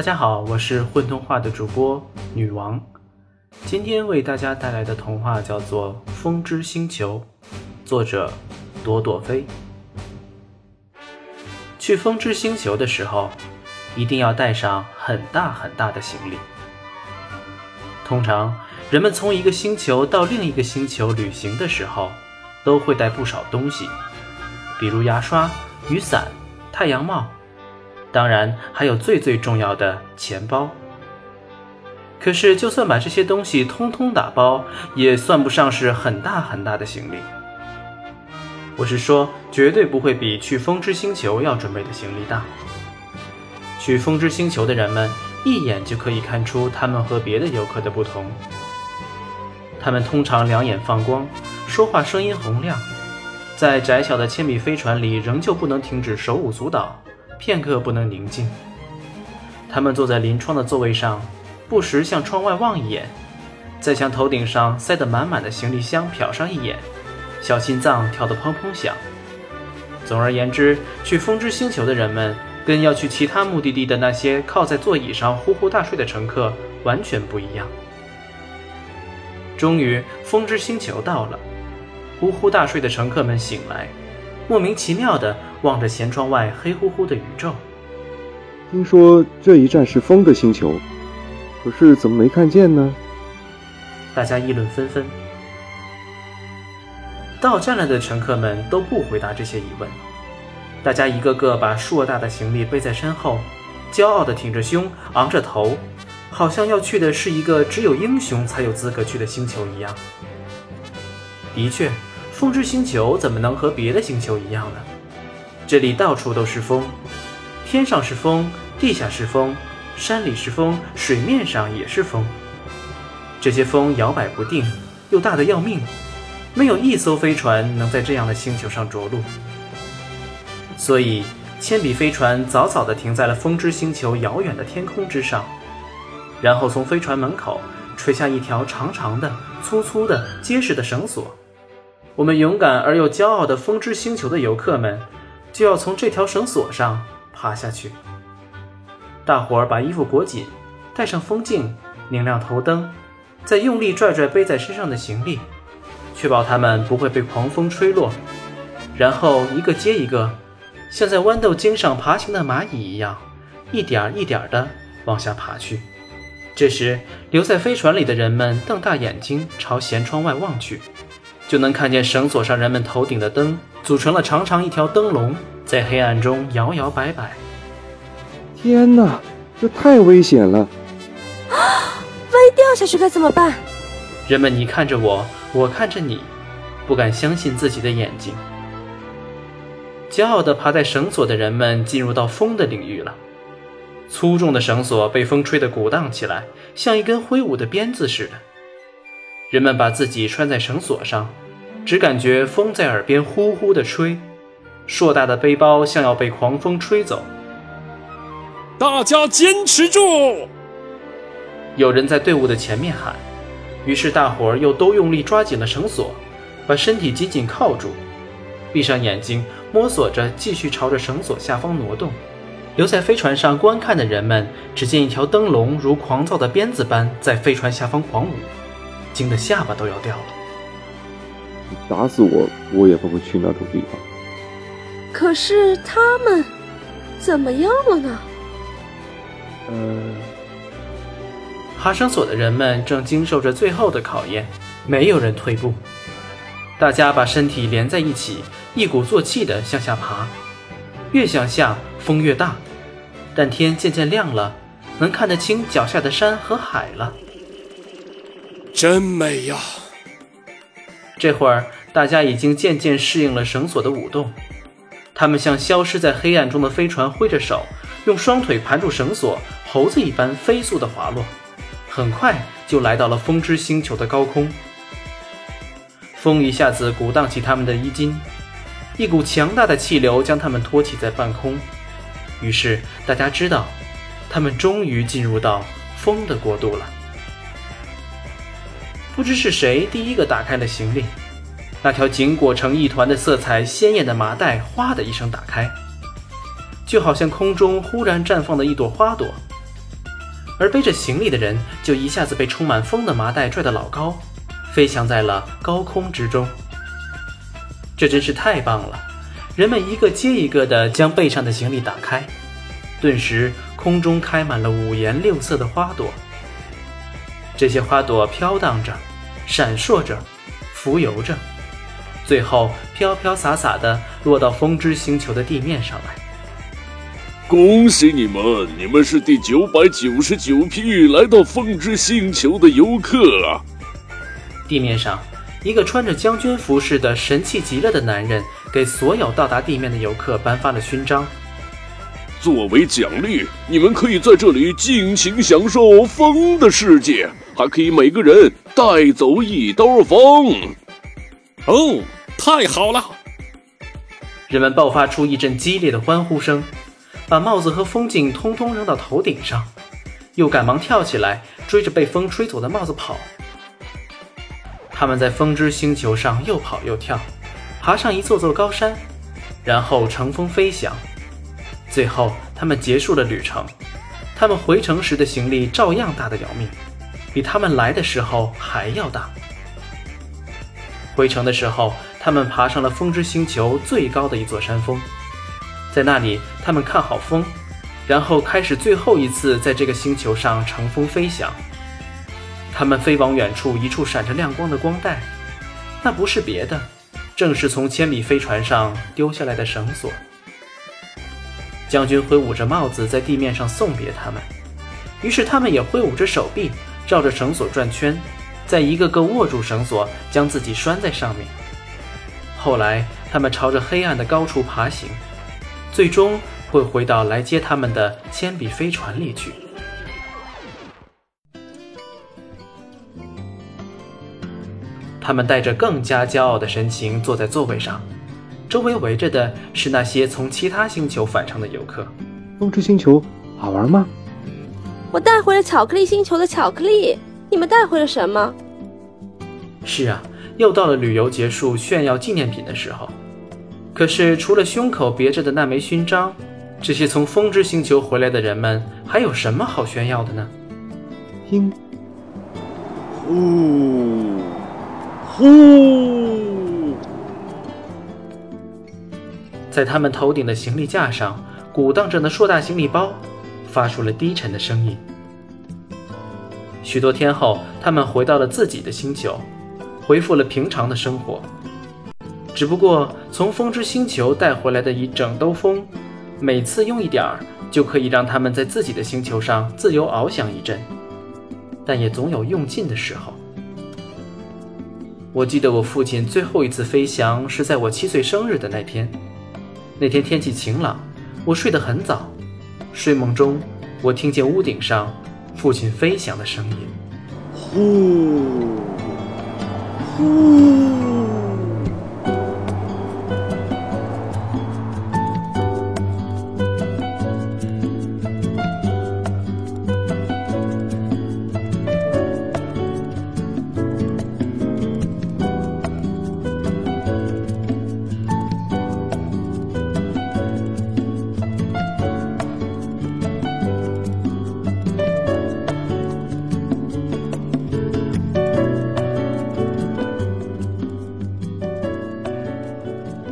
大家好，我是混童话的主播女王，今天为大家带来的童话叫做《风之星球》，作者朵朵飞。去风之星球的时候，一定要带上很大很大的行李。通常，人们从一个星球到另一个星球旅行的时候，都会带不少东西，比如牙刷、雨伞、太阳帽。当然，还有最最重要的钱包。可是，就算把这些东西通通打包，也算不上是很大很大的行李。我是说，绝对不会比去风之星球要准备的行李大。去风之星球的人们，一眼就可以看出他们和别的游客的不同。他们通常两眼放光，说话声音洪亮，在窄小的铅笔飞船里，仍旧不能停止手舞足蹈。片刻不能宁静。他们坐在临窗的座位上，不时向窗外望一眼，再向头顶上塞得满满的行李箱瞟上一眼，小心脏跳得砰砰响。总而言之，去风之星球的人们，跟要去其他目的地的那些靠在座椅上呼呼大睡的乘客完全不一样。终于，风之星球到了，呼呼大睡的乘客们醒来。莫名其妙地望着舷窗外黑乎乎的宇宙。听说这一站是风的星球，可是怎么没看见呢？大家议论纷纷。到站了的乘客们都不回答这些疑问，大家一个个把硕大的行李背在身后，骄傲地挺着胸，昂着头，好像要去的是一个只有英雄才有资格去的星球一样。的确。风之星球怎么能和别的星球一样呢？这里到处都是风，天上是风，地下是风，山里是风，水面上也是风。这些风摇摆不定，又大得要命，没有一艘飞船能在这样的星球上着陆。所以，铅笔飞船早早地停在了风之星球遥远的天空之上，然后从飞船门口垂下一条长长的、粗粗的、结实的绳索。我们勇敢而又骄傲的风之星球的游客们，就要从这条绳索上爬下去。大伙儿把衣服裹紧，戴上风镜，拧亮头灯，再用力拽拽背在身上的行李，确保它们不会被狂风吹落。然后一个接一个，像在豌豆茎上爬行的蚂蚁一样，一点一点地往下爬去。这时，留在飞船里的人们瞪大眼睛朝舷窗外望去。就能看见绳索上人们头顶的灯组成了长长一条灯笼，在黑暗中摇摇摆摆。天哪，这太危险了！啊，万一掉下去该怎么办？人们你看着我，我看着你，不敢相信自己的眼睛。骄傲地爬在绳索的人们进入到风的领域了。粗重的绳索被风吹得鼓荡起来，像一根挥舞的鞭子似的。人们把自己拴在绳索上，只感觉风在耳边呼呼地吹，硕大的背包像要被狂风吹走。大家坚持住！有人在队伍的前面喊，于是大伙儿又都用力抓紧了绳索，把身体紧紧靠住，闭上眼睛，摸索着继续朝着绳索下方挪动。留在飞船上观看的人们，只见一条灯笼如狂躁的鞭子般在飞船下方狂舞。惊得下巴都要掉了！打死我，我也不会去那种地方。可是他们怎么样了呢？呃，爬绳索的人们正经受着最后的考验，没有人退步。大家把身体连在一起，一鼓作气地向下爬。越向下，风越大，但天渐渐亮了，能看得清脚下的山和海了。真美呀！这会儿，大家已经渐渐适应了绳索的舞动，他们向消失在黑暗中的飞船挥着手，用双腿盘住绳索，猴子一般飞速地滑落，很快就来到了风之星球的高空。风一下子鼓荡起他们的衣襟，一股强大的气流将他们托起在半空。于是，大家知道，他们终于进入到风的国度了。不知是谁第一个打开了行李，那条紧裹成一团的色彩鲜艳的麻袋，哗的一声打开，就好像空中忽然绽放的一朵花朵，而背着行李的人就一下子被充满风的麻袋拽得老高，飞翔在了高空之中。这真是太棒了！人们一个接一个地将背上的行李打开，顿时空中开满了五颜六色的花朵。这些花朵飘荡着，闪烁着，浮游着，最后飘飘洒洒地落到风之星球的地面上来。恭喜你们，你们是第九百九十九批来到风之星球的游客啊！地面上，一个穿着将军服饰的神气极了的男人给所有到达地面的游客颁发了勋章。作为奖励，你们可以在这里尽情享受风的世界。还可以每个人带走一兜风，哦，太好了！人们爆发出一阵激烈的欢呼声，把帽子和风景通通扔到头顶上，又赶忙跳起来追着被风吹走的帽子跑。他们在风之星球上又跑又跳，爬上一座座高山，然后乘风飞翔。最后，他们结束了旅程。他们回城时的行李照样大得要命。比他们来的时候还要大。回城的时候，他们爬上了风之星球最高的一座山峰，在那里，他们看好风，然后开始最后一次在这个星球上乘风飞翔。他们飞往远处一处闪着亮光的光带，那不是别的，正是从千米飞船上丢下来的绳索。将军挥舞着帽子在地面上送别他们，于是他们也挥舞着手臂。绕着绳索转圈，再一个个握住绳索，将自己拴在上面。后来，他们朝着黑暗的高处爬行，最终会回到来接他们的铅笔飞船里去。他们带着更加骄傲的神情坐在座位上，周围围着的是那些从其他星球返程的游客。风之星球好玩吗？我带回了巧克力星球的巧克力，你们带回了什么？是啊，又到了旅游结束炫耀纪念品的时候。可是除了胸口别着的那枚勋章，这些从风之星球回来的人们还有什么好炫耀的呢？听，呼，呼，在他们头顶的行李架上鼓荡着的硕大行李包。发出了低沉的声音。许多天后，他们回到了自己的星球，恢复了平常的生活。只不过，从风之星球带回来的一整兜风，每次用一点儿，就可以让他们在自己的星球上自由翱翔一阵。但也总有用尽的时候。我记得我父亲最后一次飞翔是在我七岁生日的那天。那天天气晴朗，我睡得很早。睡梦中，我听见屋顶上父亲飞翔的声音，呼，呼。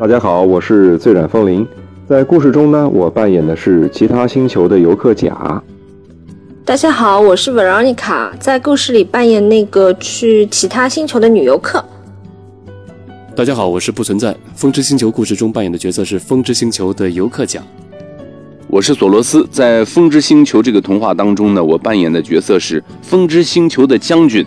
大家好，我是醉染风铃。在故事中呢，我扮演的是其他星球的游客甲。大家好，我是 Veronica，在故事里扮演那个去其他星球的女游客。大家好，我是不存在。风之星球故事中扮演的角色是风之星球的游客甲。我是索罗斯，在风之星球这个童话当中呢，我扮演的角色是风之星球的将军。